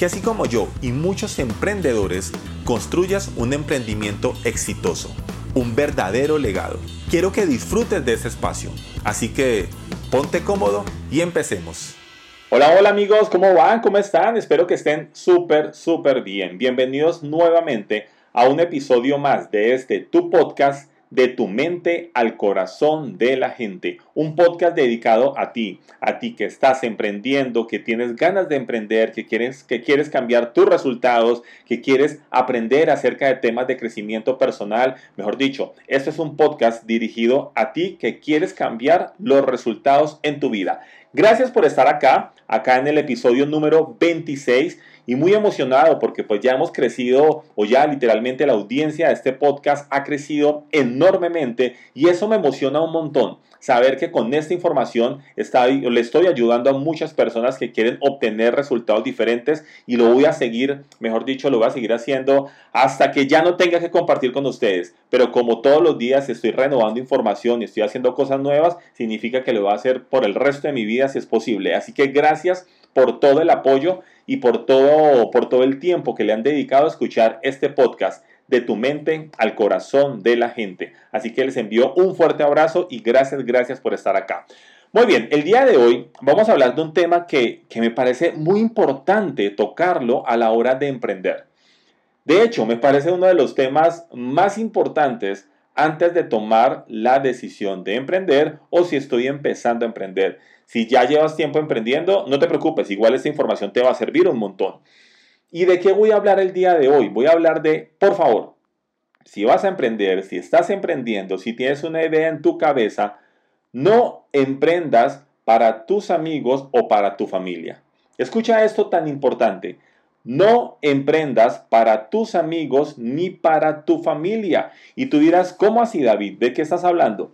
que así como yo y muchos emprendedores construyas un emprendimiento exitoso, un verdadero legado. Quiero que disfrutes de ese espacio, así que ponte cómodo y empecemos. Hola, hola amigos, ¿cómo van? ¿Cómo están? Espero que estén súper, súper bien. Bienvenidos nuevamente a un episodio más de este Tu Podcast de tu mente al corazón de la gente. Un podcast dedicado a ti, a ti que estás emprendiendo, que tienes ganas de emprender, que quieres, que quieres cambiar tus resultados, que quieres aprender acerca de temas de crecimiento personal. Mejor dicho, este es un podcast dirigido a ti que quieres cambiar los resultados en tu vida. Gracias por estar acá, acá en el episodio número 26 y muy emocionado porque pues ya hemos crecido o ya literalmente la audiencia de este podcast ha crecido enormemente y eso me emociona un montón. Saber que con esta información le estoy ayudando a muchas personas que quieren obtener resultados diferentes y lo voy a seguir, mejor dicho, lo voy a seguir haciendo hasta que ya no tenga que compartir con ustedes. Pero como todos los días estoy renovando información y estoy haciendo cosas nuevas, significa que lo voy a hacer por el resto de mi vida si es posible. Así que gracias por todo el apoyo y por todo, por todo el tiempo que le han dedicado a escuchar este podcast de tu mente al corazón de la gente. Así que les envío un fuerte abrazo y gracias, gracias por estar acá. Muy bien, el día de hoy vamos a hablar de un tema que, que me parece muy importante tocarlo a la hora de emprender. De hecho, me parece uno de los temas más importantes antes de tomar la decisión de emprender o si estoy empezando a emprender. Si ya llevas tiempo emprendiendo, no te preocupes, igual esta información te va a servir un montón. ¿Y de qué voy a hablar el día de hoy? Voy a hablar de, por favor, si vas a emprender, si estás emprendiendo, si tienes una idea en tu cabeza, no emprendas para tus amigos o para tu familia. Escucha esto tan importante. No emprendas para tus amigos ni para tu familia. Y tú dirás, ¿cómo así David? ¿De qué estás hablando?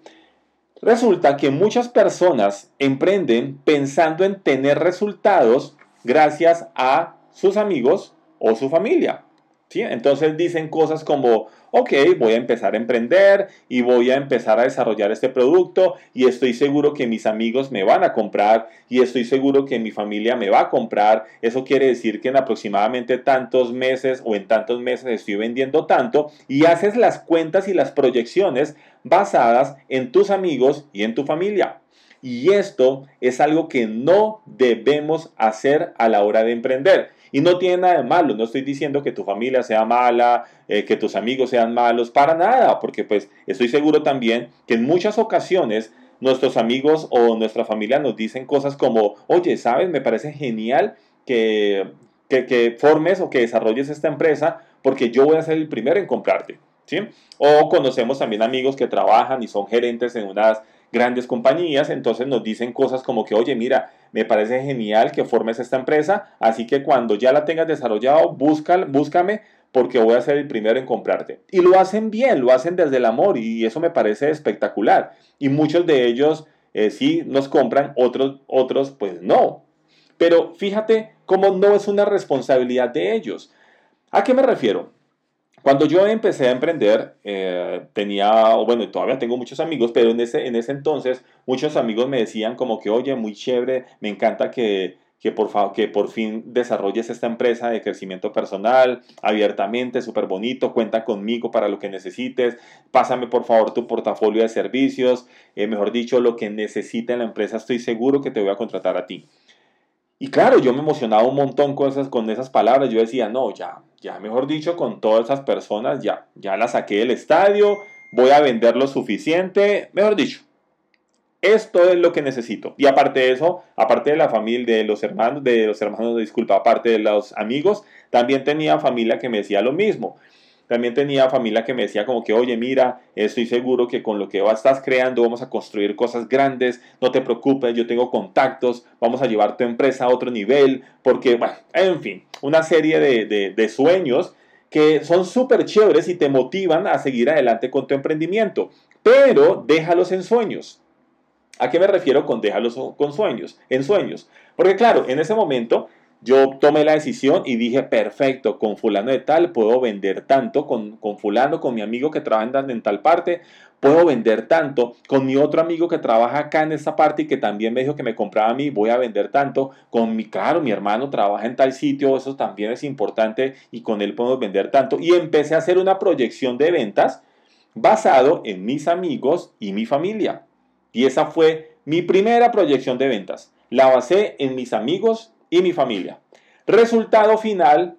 Resulta que muchas personas emprenden pensando en tener resultados gracias a sus amigos o su familia. ¿sí? Entonces dicen cosas como, ok, voy a empezar a emprender y voy a empezar a desarrollar este producto y estoy seguro que mis amigos me van a comprar y estoy seguro que mi familia me va a comprar. Eso quiere decir que en aproximadamente tantos meses o en tantos meses estoy vendiendo tanto y haces las cuentas y las proyecciones basadas en tus amigos y en tu familia. Y esto es algo que no debemos hacer a la hora de emprender. Y no tiene nada de malo, no estoy diciendo que tu familia sea mala, eh, que tus amigos sean malos, para nada, porque pues estoy seguro también que en muchas ocasiones nuestros amigos o nuestra familia nos dicen cosas como, oye, ¿sabes? Me parece genial que, que, que formes o que desarrolles esta empresa porque yo voy a ser el primero en comprarte. ¿Sí? O conocemos también amigos que trabajan y son gerentes en unas grandes compañías, entonces nos dicen cosas como que, oye, mira, me parece genial que formes esta empresa, así que cuando ya la tengas desarrollado, busca, búscame porque voy a ser el primero en comprarte. Y lo hacen bien, lo hacen desde el amor y eso me parece espectacular. Y muchos de ellos eh, sí nos compran, otros, otros pues no. Pero fíjate cómo no es una responsabilidad de ellos. ¿A qué me refiero? Cuando yo empecé a emprender, eh, tenía, bueno, todavía tengo muchos amigos, pero en ese, en ese entonces muchos amigos me decían como que, oye, muy chévere, me encanta que, que por, que por fin desarrolles esta empresa de crecimiento personal abiertamente, súper bonito, cuenta conmigo para lo que necesites, pásame por favor tu portafolio de servicios, eh, mejor dicho, lo que necesite la empresa, estoy seguro que te voy a contratar a ti. Y claro, yo me emocionaba un montón con esas, con esas palabras. Yo decía, no, ya, ya, mejor dicho, con todas esas personas, ya, ya las saqué del estadio, voy a vender lo suficiente, mejor dicho. Esto es lo que necesito. Y aparte de eso, aparte de la familia, de los hermanos, de los hermanos, disculpa, aparte de los amigos, también tenía familia que me decía lo mismo. También tenía familia que me decía como que, oye, mira, estoy seguro que con lo que estás creando vamos a construir cosas grandes, no te preocupes, yo tengo contactos, vamos a llevar tu empresa a otro nivel, porque, bueno, en fin, una serie de, de sueños que son súper chéveres y te motivan a seguir adelante con tu emprendimiento, pero déjalos en sueños. ¿A qué me refiero con déjalos con sueños? En sueños. Porque claro, en ese momento yo tomé la decisión y dije, perfecto, con fulano de tal puedo vender tanto, con, con fulano, con mi amigo que trabaja en, tal parte, puedo vender tanto, con mi otro amigo que trabaja acá en esta parte y que también me dijo que me compraba a mí, voy a vender tanto, con mi, claro, mi hermano trabaja en tal sitio, eso también es importante y con él podemos vender tanto. Y empecé a hacer una proyección de ventas basado en mis amigos y mi familia. Y esa fue mi primera proyección de ventas. La basé en mis amigos y mi familia. Resultado final,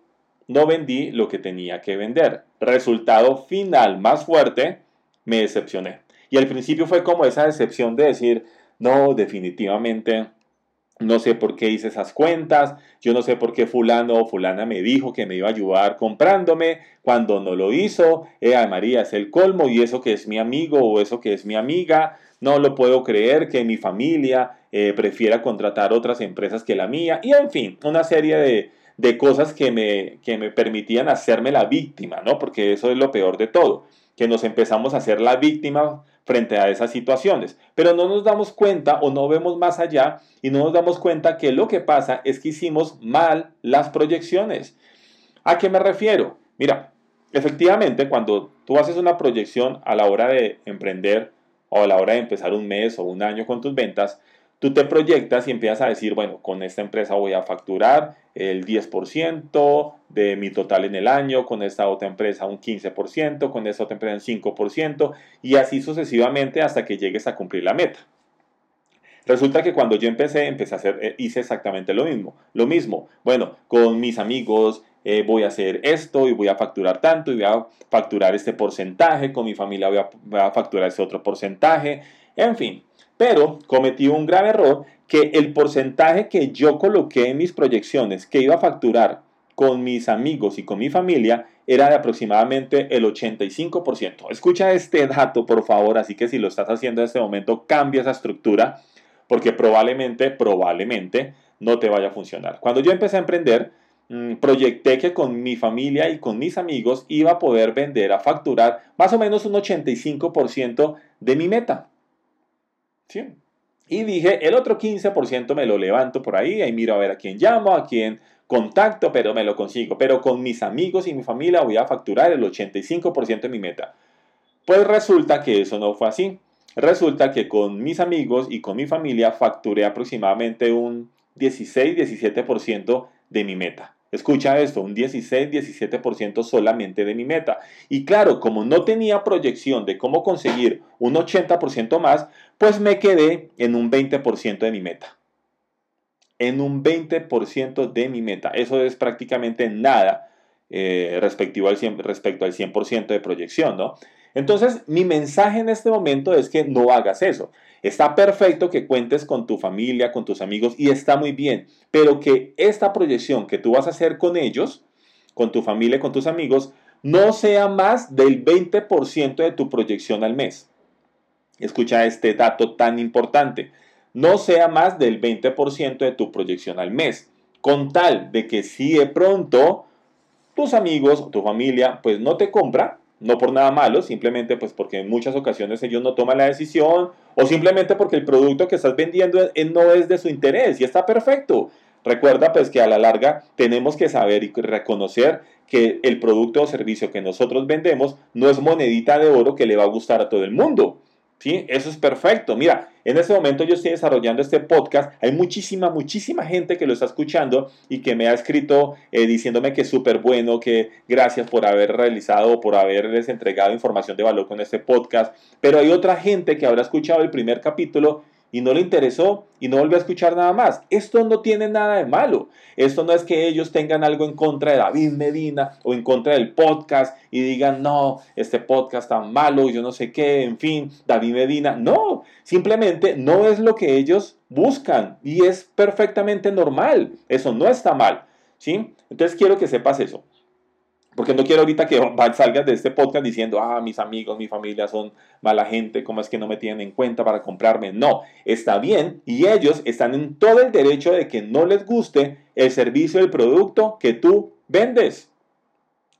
no vendí lo que tenía que vender. Resultado final más fuerte, me decepcioné. Y al principio fue como esa decepción de decir, no, definitivamente no sé por qué hice esas cuentas, yo no sé por qué fulano o fulana me dijo que me iba a ayudar comprándome cuando no lo hizo. Eh, María es el colmo y eso que es mi amigo o eso que es mi amiga. No lo puedo creer que mi familia eh, prefiera contratar otras empresas que la mía. Y en fin, una serie de, cosas que me, que me permitían hacerme la víctima, ¿no? Porque eso es lo peor de todo, que nos empezamos a hacer la víctima frente a esas situaciones. Pero no nos damos cuenta o no vemos más allá y no nos damos cuenta que lo que pasa es que hicimos mal las proyecciones. ¿A qué me refiero? Mira, efectivamente, cuando tú haces una proyección a la hora de emprender o a la hora de empezar un mes o un año con tus ventas, tú te proyectas y empiezas a decir, bueno, con esta empresa voy a facturar el 10% de mi total en el año, con esta otra empresa un 15%, con esta otra empresa un 5% y así sucesivamente hasta que llegues a cumplir la meta. Resulta que cuando yo empecé, empecé a hacer, eh, hice exactamente lo mismo. Lo mismo, bueno, con mis amigos eh, voy a hacer esto y voy a facturar tanto y voy a facturar este porcentaje, con mi familia voy a, voy a facturar ese otro porcentaje, en fin. Pero cometí un grave error que el porcentaje que yo coloqué en mis proyecciones que iba a facturar con mis amigos y con mi familia era de aproximadamente el 85%. Escucha este dato, por favor, así que si lo estás haciendo en este momento, cambia esa estructura, porque probablemente, probablemente no te vaya a funcionar. Cuando yo empecé a emprender, mm, proyecté que con mi familia y con mis amigos iba a poder vender, a facturar más o menos un 85% de mi meta. ¿Sí? Y dije, el otro 15% me lo levanto por ahí, ahí miro a ver a quién llamo, a quién contacto, pero me lo consigo. Pero con mis amigos y mi familia voy a facturar el 85% de mi meta. Pues resulta que eso no fue así. Resulta que con mis amigos y con mi familia facturé aproximadamente un 16-17% de mi meta. Escucha esto, un 16-17% solamente de mi meta. Y claro, como no tenía proyección de cómo conseguir un 80% más, pues me quedé en un 20% de mi meta. En un 20% de mi meta. Eso es prácticamente nada eh, respecto al 100%, de proyección, ¿no? Entonces, mi mensaje en este momento es que no hagas eso. Está perfecto que cuentes con tu familia, con tus amigos y está muy bien, pero que esta proyección que tú vas a hacer con ellos, con tu familia, con tus amigos, no sea más del 20% de tu proyección al mes. Escucha este dato tan importante. No sea más del 20% de tu proyección al mes. Con tal de que si de pronto tus amigos tu familia pues no te compra, no por nada malo, simplemente pues porque en muchas ocasiones ellos no toman la decisión o simplemente porque el producto que estás vendiendo no es de su interés y está perfecto. Recuerda pues que a la larga tenemos que saber y reconocer que el producto o servicio que nosotros vendemos no es monedita de oro que le va a gustar a todo el mundo. ¿Sí? Eso es perfecto. Mira, en este momento yo estoy desarrollando este podcast. Hay muchísima, muchísima gente que lo está escuchando y que me ha escrito eh, diciéndome que es súper bueno, que gracias por haber realizado, por haberles entregado información de valor con este podcast. Pero hay otra gente que habrá escuchado el primer capítulo y no le interesó y no volvió a escuchar nada más. Esto no tiene nada de malo. Esto no es que ellos tengan algo en contra de David Medina o en contra del podcast y digan, no, este podcast está malo, yo no sé qué, en fin, David Medina. No, simplemente no es lo que ellos buscan y es perfectamente normal. Eso no está mal. ¿sí? Entonces quiero que sepas eso. Porque no quiero ahorita que salgas de este podcast diciendo, ah, mis amigos, mi familia son mala gente, ¿cómo es que no me tienen en cuenta para comprarme? No, está bien y ellos están en todo el derecho de que no les guste el servicio, el producto que tú vendes.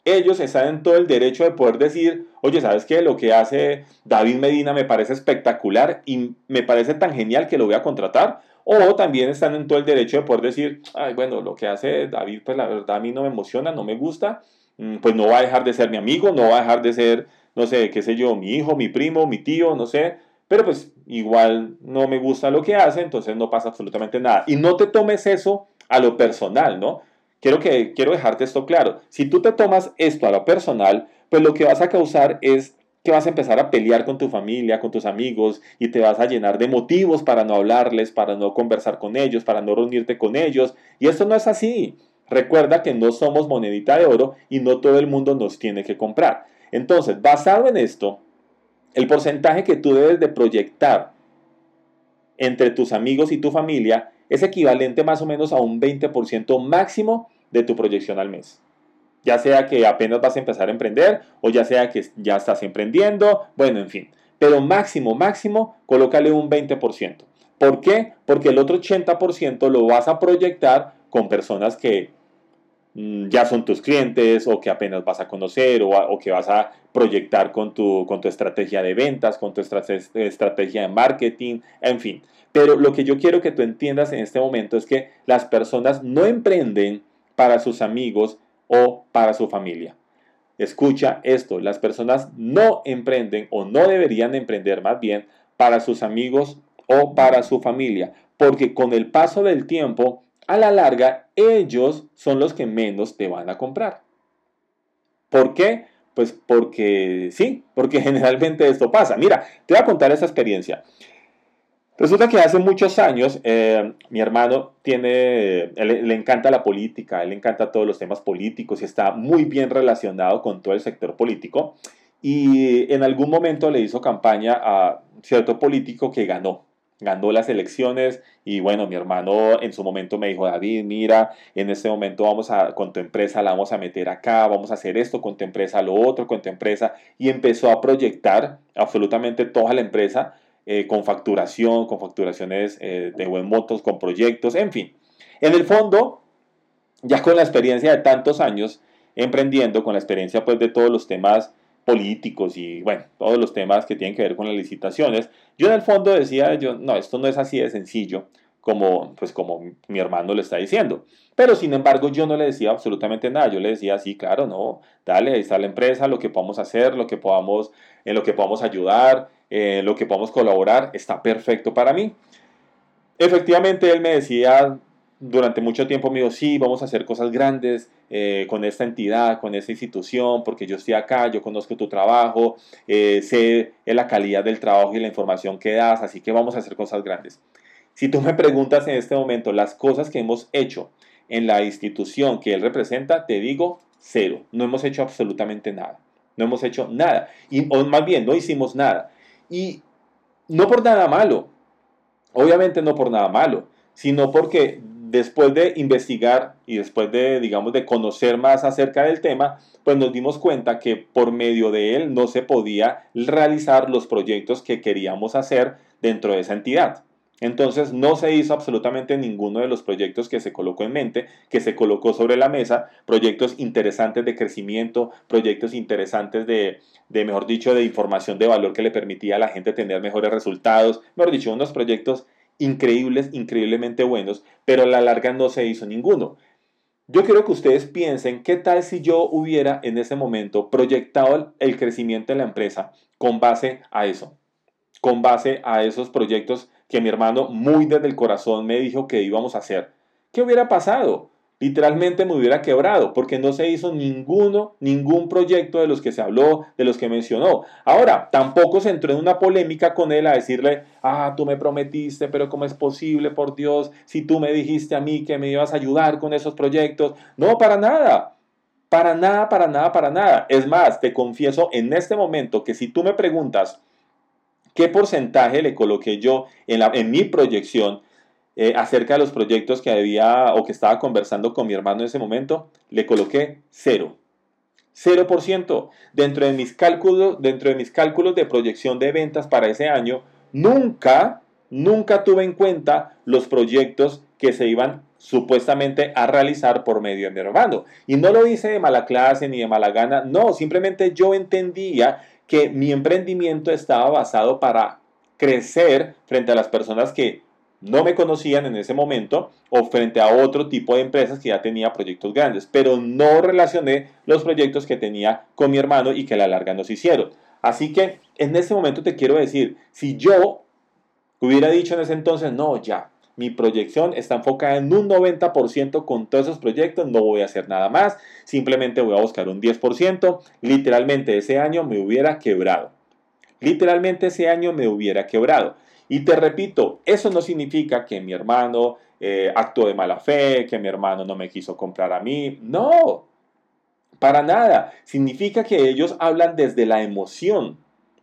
Ellos están en todo el derecho de poder decir, oye, ¿sabes qué? Lo que hace David Medina me parece espectacular y me parece tan genial que lo voy a contratar. O también están en todo el derecho de poder decir, ay, bueno, lo que hace David, pues la verdad a mí no me emociona, no me gusta pues no va a dejar de ser mi amigo, no va a dejar de ser, no sé, qué sé yo, mi hijo, mi primo, mi tío, no sé, pero pues igual no me gusta lo que hace, entonces no pasa absolutamente nada. Y no te tomes eso a lo personal, ¿no? Quiero, que, quiero dejarte esto claro. Si tú te tomas esto a lo personal, pues lo que vas a causar es que vas a empezar a pelear con tu familia, con tus amigos y te vas a llenar de motivos para no hablarles, para no conversar con ellos, para no reunirte con ellos. Y esto no es así. Recuerda que no somos monedita de oro y no todo el mundo nos tiene que comprar. Entonces, basado en esto, el porcentaje que tú debes de proyectar entre tus amigos y tu familia es equivalente más o menos a un 20% máximo de tu proyección al mes. Ya sea que apenas vas a empezar a emprender o ya sea que ya estás emprendiendo, bueno, en fin. Pero máximo, máximo, colócale un 20%. ¿Por qué? Porque el otro 80% lo vas a proyectar con personas que ya son tus clientes o que apenas vas a conocer o, que vas a proyectar con tu, con tu estrategia de ventas, con tu estrategia de marketing, en fin. Pero lo que yo quiero que tú entiendas en este momento es que las personas no emprenden para sus amigos o para su familia. Escucha esto, las personas no emprenden o no deberían emprender más bien para sus amigos o para su familia, porque con el paso del tiempo a la larga ellos son los que menos te van a comprar. ¿Por qué? Pues porque sí, porque generalmente esto pasa. Mira, te voy a contar esa experiencia. Resulta que hace muchos años eh, mi hermano tiene, le encanta la política, él le encanta todos los temas políticos y está muy bien relacionado con todo el sector político. Y en algún momento le hizo campaña a cierto político que ganó ganó las elecciones y bueno, mi hermano en su momento me dijo, David, mira, en este momento vamos a, con tu empresa la vamos a meter acá, vamos a hacer esto con tu empresa, lo otro con tu empresa y empezó a proyectar absolutamente toda la empresa eh, con facturación, con facturaciones eh, de buen motos, con proyectos, en fin. En el fondo, ya con la experiencia de tantos años emprendiendo, con la experiencia pues de todos los temas políticos y bueno, todos los temas que tienen que ver con las licitaciones. Yo en el fondo decía, yo, no, esto no es así de sencillo como, pues como mi hermano le está diciendo. Pero sin embargo yo no le decía absolutamente nada, yo le decía, sí, claro, no, dale, ahí está la empresa, lo que podamos hacer, lo que podamos, en lo que podamos ayudar, en lo que podamos colaborar, está perfecto para mí. Efectivamente él me decía, durante mucho tiempo me dijo, sí, vamos a hacer cosas grandes eh, con esta entidad, con esta institución, porque yo estoy acá, yo conozco tu trabajo, eh, sé la calidad del trabajo y la información que das, así que vamos a hacer cosas grandes. Si tú me preguntas en este momento las cosas que hemos hecho en la institución que él representa, te digo cero, no hemos hecho absolutamente nada, no hemos hecho nada, y, o más bien, no hicimos nada. Y no por nada malo, obviamente no por nada malo, sino porque después de investigar y después de, digamos, de conocer más acerca del tema, pues nos dimos cuenta que por medio de él no se podía realizar los proyectos que queríamos hacer dentro de esa entidad. Entonces no se hizo absolutamente ninguno de los proyectos que se colocó en mente, que se colocó sobre la mesa, proyectos interesantes de crecimiento, proyectos interesantes de, de, mejor dicho, de información de valor que le permitía a la gente tener mejores resultados, mejor dicho, unos proyectos increíbles, increíblemente buenos, pero a la larga no se hizo ninguno. Yo quiero que ustedes piensen qué tal si yo hubiera en ese momento proyectado el crecimiento de la empresa con base a eso, con base a esos proyectos que mi hermano muy desde el corazón me dijo que íbamos a hacer. ¿Qué hubiera pasado? Literalmente me hubiera quebrado porque no se hizo ninguno, ningún proyecto de los que se habló, de los que mencionó. Ahora, tampoco se entró en una polémica con él a decirle, ah, tú me prometiste, pero ¿cómo es posible, por Dios, si tú me dijiste a mí que me ibas a ayudar con esos proyectos? No, para nada. Para nada, para nada, para nada. Es más, te confieso en este momento que si tú me preguntas qué porcentaje le coloqué yo en, la, en mi proyección, eh, acerca de los proyectos que había o que estaba conversando con mi hermano en ese momento, le coloqué cero. 0%. Dentro de mis cálculos, dentro de mis cálculos de proyección de ventas para ese año, nunca, nunca tuve en cuenta los proyectos que se iban supuestamente a realizar por medio de mi hermano. Y no lo hice de mala clase ni de mala gana, no, simplemente yo entendía que mi emprendimiento estaba basado para crecer frente a las personas que no me conocían en ese momento o frente a otro tipo de empresas que ya tenía proyectos grandes, pero no relacioné los proyectos que tenía con mi hermano y que a la larga nos hicieron. Así que en este momento te quiero decir, si yo hubiera dicho en ese entonces, no, ya, mi proyección está enfocada en un 90% con todos esos proyectos, no voy a hacer nada más, simplemente voy a buscar un 10%, literalmente ese año me hubiera quebrado. Literalmente ese año me hubiera quebrado. Y te repito, eso no significa que mi hermano eh, actuó de mala fe, que mi hermano no me quiso comprar a mí. No, para nada. Significa que ellos hablan desde la emoción,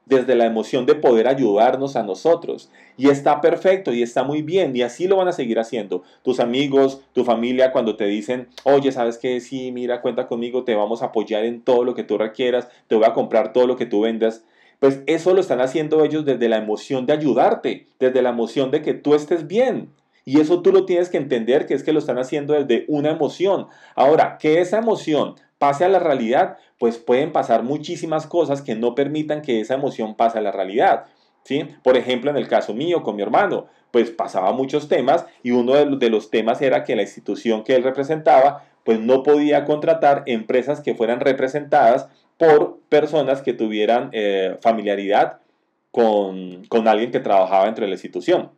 desde la emoción de poder ayudarnos a nosotros. Y está perfecto y está muy bien y así lo van a seguir haciendo. Tus amigos, tu familia, cuando te dicen, oye, ¿sabes qué? Sí, mira, cuenta conmigo, te vamos a apoyar en todo lo que tú requieras, te voy a comprar todo lo que tú vendas pues eso lo están haciendo ellos desde la emoción de ayudarte, desde la emoción de que tú estés bien. Y eso tú lo tienes que entender, que es que lo están haciendo desde una emoción. Ahora, que esa emoción pase a la realidad, pues pueden pasar muchísimas cosas que no permitan que esa emoción pase a la realidad. ¿sí? Por ejemplo, en el caso mío con mi hermano, pues pasaba muchos temas y uno de los temas era que la institución que él representaba, pues no podía contratar empresas que fueran representadas por personas que tuvieran eh, familiaridad con, alguien que trabajaba dentro de la institución.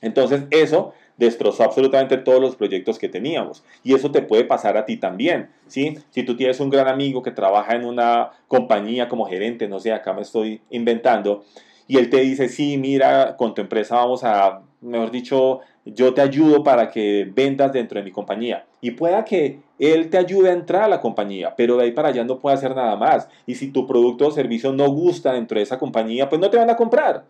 Entonces eso destrozó absolutamente todos los proyectos que teníamos. Y eso te puede pasar a ti también, ¿sí? Si tú tienes un gran amigo que trabaja en una compañía como gerente, no sé, acá me estoy inventando, y él te dice, sí, mira, con tu empresa vamos a, mejor dicho, yo te ayudo para que vendas dentro de mi compañía. Y pueda que él te ayude a entrar a la compañía, pero de ahí para allá no puede hacer nada más. Y si tu producto o servicio no gusta dentro de esa compañía, pues no te van a comprar.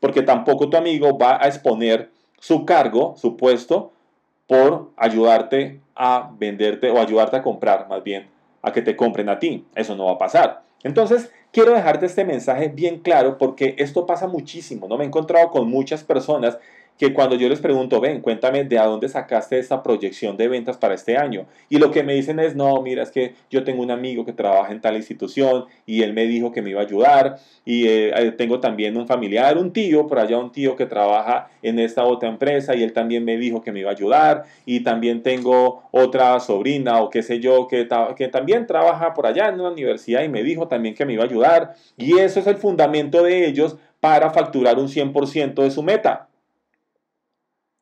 Porque tampoco tu amigo va a exponer su cargo, su puesto, por ayudarte a venderte o ayudarte a comprar, más bien, a que te compren a ti. Eso no va a pasar. Entonces, quiero dejarte este mensaje bien claro porque esto pasa muchísimo, ¿no? Me he encontrado con muchas personas que cuando yo les pregunto, ven, cuéntame de dónde sacaste esta proyección de ventas para este año. Y lo que me dicen es, no, mira, es que yo tengo un amigo que trabaja en tal institución y él me dijo que me iba a ayudar. Y eh, eh, tengo también un familiar, un tío, por allá un tío que trabaja en esta otra empresa y él también me dijo que me iba a ayudar. Y también tengo otra sobrina o qué sé yo que, que también trabaja por allá en una universidad y me dijo también que me iba a ayudar. Y eso es el fundamento de ellos para facturar un 100% de su meta.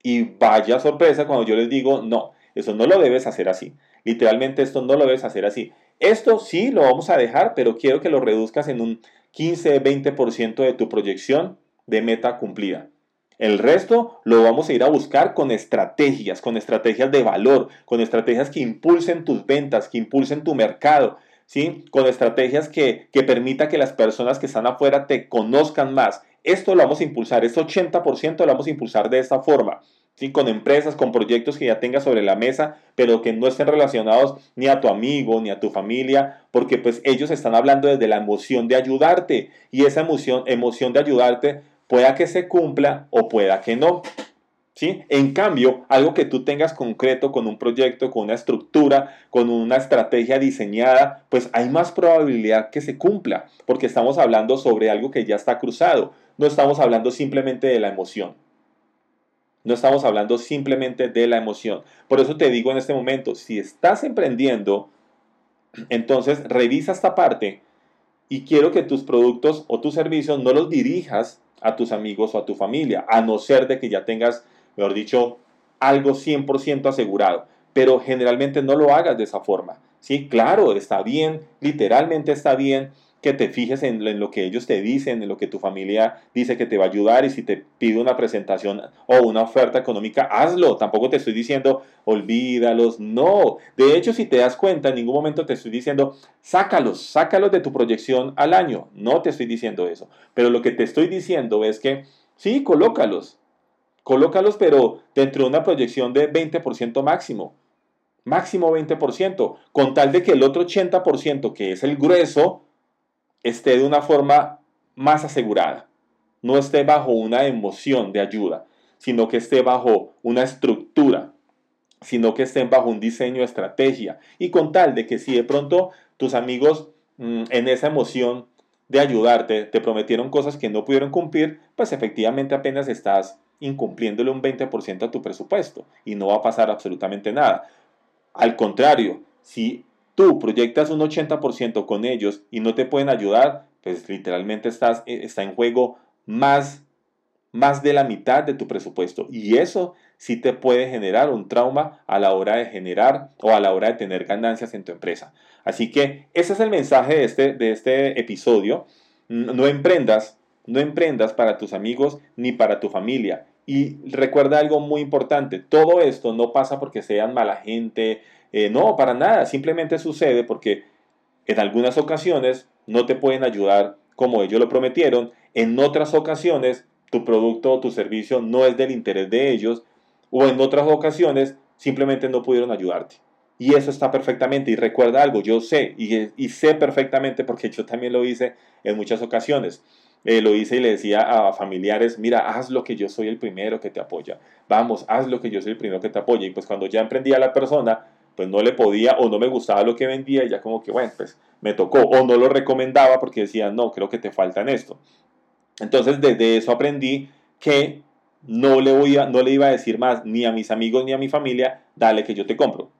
Y vaya sorpresa cuando yo les digo, no, eso no lo debes hacer así. Literalmente esto no lo debes hacer así. Esto sí lo vamos a dejar, pero quiero que lo reduzcas en un 15-20% de tu proyección de meta cumplida. El resto lo vamos a ir a buscar con estrategias, con estrategias de valor, con estrategias que impulsen tus ventas, que impulsen tu mercado, ¿sí? con estrategias que, que permita que las personas que están afuera te conozcan más. Esto lo vamos a impulsar, este 80% lo vamos a impulsar de esta forma. ¿sí? con empresas, con proyectos que ya tengas sobre la mesa, pero que no estén relacionados ni a tu amigo, ni a tu familia, porque pues ellos están hablando desde la emoción de ayudarte y esa emoción, emoción de ayudarte pueda que se cumpla o pueda que no. ¿Sí? En cambio, algo que tú tengas concreto con un proyecto, con una estructura, con una estrategia diseñada, pues hay más probabilidad que se cumpla, porque estamos hablando sobre algo que ya está cruzado, no estamos hablando simplemente de la emoción. No estamos hablando simplemente de la emoción. Por eso te digo en este momento, si estás emprendiendo, entonces revisa esta parte y quiero que tus productos o tus servicios no los dirijas a tus amigos o a tu familia, a no ser de que ya tengas, mejor dicho, algo 100% asegurado. Pero generalmente no lo hagas de esa forma. Sí, claro, está bien, literalmente está bien que te fijes en, lo que ellos te dicen, en lo que tu familia dice que te va a ayudar y si te pide una presentación o una oferta económica, hazlo. Tampoco te estoy diciendo olvídalos, no. De hecho, si te das cuenta, en ningún momento te estoy diciendo sácalos, sácalos de tu proyección al año. No te estoy diciendo eso. Pero lo que te estoy diciendo es que sí, colócalos. Colócalos, pero dentro de una proyección de 20% máximo. Máximo 20%, con tal de que el otro 80%, que es el grueso, esté de una forma más asegurada. No esté bajo una emoción de ayuda, sino que esté bajo una estructura, sino que estén bajo un diseño de estrategia. Y con tal de que si de pronto tus amigos mm, en esa emoción de ayudarte te prometieron cosas que no pudieron cumplir, pues efectivamente apenas estás incumpliéndole un 20% a tu presupuesto y no va a pasar absolutamente nada. Al contrario, si tú proyectas un 80% con ellos y no te pueden ayudar, pues literalmente estás, eh, está en juego más, más de la mitad de tu presupuesto. Y eso sí te puede generar un trauma a la hora de generar o a la hora de tener ganancias en tu empresa. Así que ese es el mensaje de este, de este episodio. No emprendas, no emprendas para tus amigos ni para tu familia. Y recuerda algo muy importante, todo esto no pasa porque sean mala gente, eh, no, para nada, simplemente sucede porque en algunas ocasiones no te pueden ayudar como ellos lo prometieron, en otras ocasiones tu producto o tu servicio no es del interés de ellos, o en otras ocasiones simplemente no pudieron ayudarte. Y eso está perfectamente. Y recuerda algo, yo sé, y, y sé perfectamente porque yo también lo hice en muchas ocasiones. Eh, lo hice y le decía a familiares, mira, haz lo que yo soy el primero que te apoya. Vamos, haz lo que yo soy el primero que te apoya. Y pues cuando ya emprendía la persona, pues no le podía o no me gustaba lo que vendía y ya como que, bueno, pues me tocó. O no lo recomendaba porque decía, no, creo que te falta en esto. Entonces desde eso aprendí que no le, voy a, no le iba a decir más ni a mis amigos ni a mi familia, dale que yo te compro.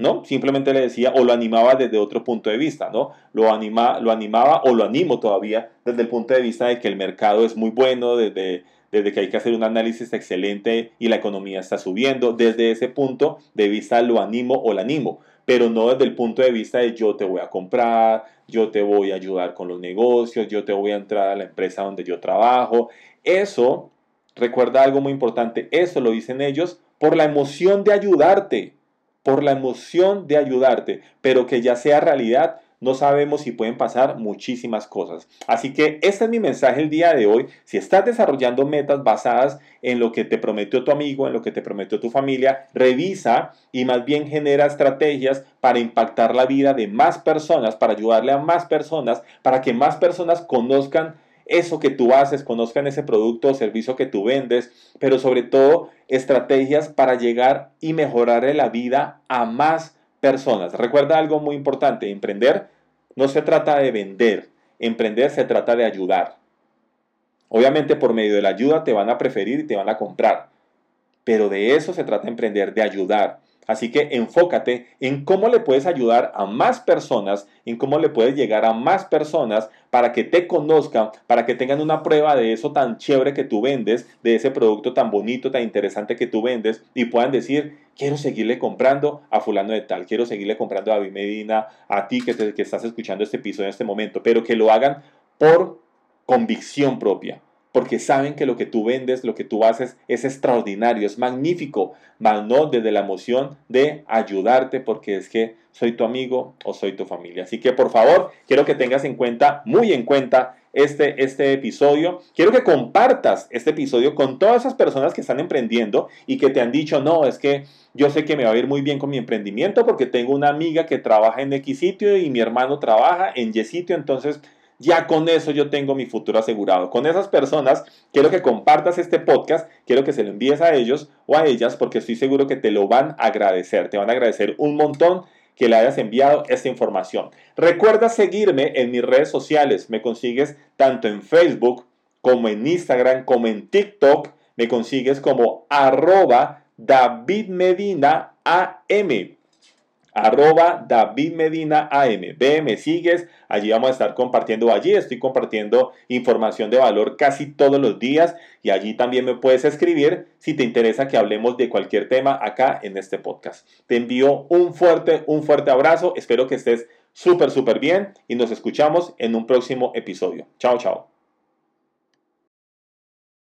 ¿No? Simplemente le decía o lo animaba desde otro punto de vista, ¿no? Lo, anima, lo animaba o lo animo todavía desde el punto de vista de que el mercado es muy bueno, desde, desde que hay que hacer un análisis excelente y la economía está subiendo. Desde ese punto de vista lo animo o lo animo, pero no desde el punto de vista de yo te voy a comprar, yo te voy a ayudar con los negocios, yo te voy a entrar a la empresa donde yo trabajo. Eso, recuerda algo muy importante, eso lo dicen ellos por la emoción de ayudarte por la emoción de ayudarte, pero que ya sea realidad, no sabemos si pueden pasar muchísimas cosas. Así que este es mi mensaje el día de hoy. Si estás desarrollando metas basadas en lo que te prometió tu amigo, en lo que te prometió tu familia, revisa y más bien genera estrategias para impactar la vida de más personas, para ayudarle a más personas, para que más personas conozcan eso que tú haces, conozcan ese producto o servicio que tú vendes, pero sobre todo estrategias para llegar y mejorar la vida a más personas. Recuerda algo muy importante, emprender no se trata de vender, emprender se trata de ayudar. Obviamente por medio de la ayuda te van a preferir y te van a comprar, pero de eso se trata de emprender, de ayudar. Así que enfócate en cómo le puedes ayudar a más personas, en cómo le puedes llegar a más personas para que te conozcan, para que tengan una prueba de eso tan chévere que tú vendes, de ese producto tan bonito, tan interesante que tú vendes y puedan decir, quiero seguirle comprando a fulano de tal, quiero seguirle comprando a David Medina, a ti que, que estás escuchando este episodio en este momento, pero que lo hagan por convicción propia porque saben que lo que tú vendes, lo que tú haces es extraordinario, es magnífico, mas no desde la emoción de ayudarte porque es que soy tu amigo o soy tu familia. Así que por favor, quiero que tengas en cuenta, muy en cuenta, este, este episodio. Quiero que compartas este episodio con todas esas personas que están emprendiendo y que te han dicho, no, es que yo sé que me va a ir muy bien con mi emprendimiento porque tengo una amiga que trabaja en X sitio y mi hermano trabaja en Y sitio, entonces ya con eso yo tengo mi futuro asegurado. Con esas personas, quiero que compartas este podcast, quiero que se lo envíes a ellos o a ellas porque estoy seguro que te lo van a agradecer, te van a agradecer un montón que le hayas enviado esta información. Recuerda seguirme en mis redes sociales, me consigues tanto en Facebook como en Instagram, como en TikTok, me consigues como arroba David Medina AM arroba David Medina me sigues, allí vamos a estar compartiendo, allí estoy compartiendo información de valor casi todos los días y allí también me puedes escribir si te interesa que hablemos de cualquier tema acá en este podcast. Te envío un fuerte, un fuerte abrazo, espero que estés súper, súper bien y nos escuchamos en un próximo episodio. Chao, chao.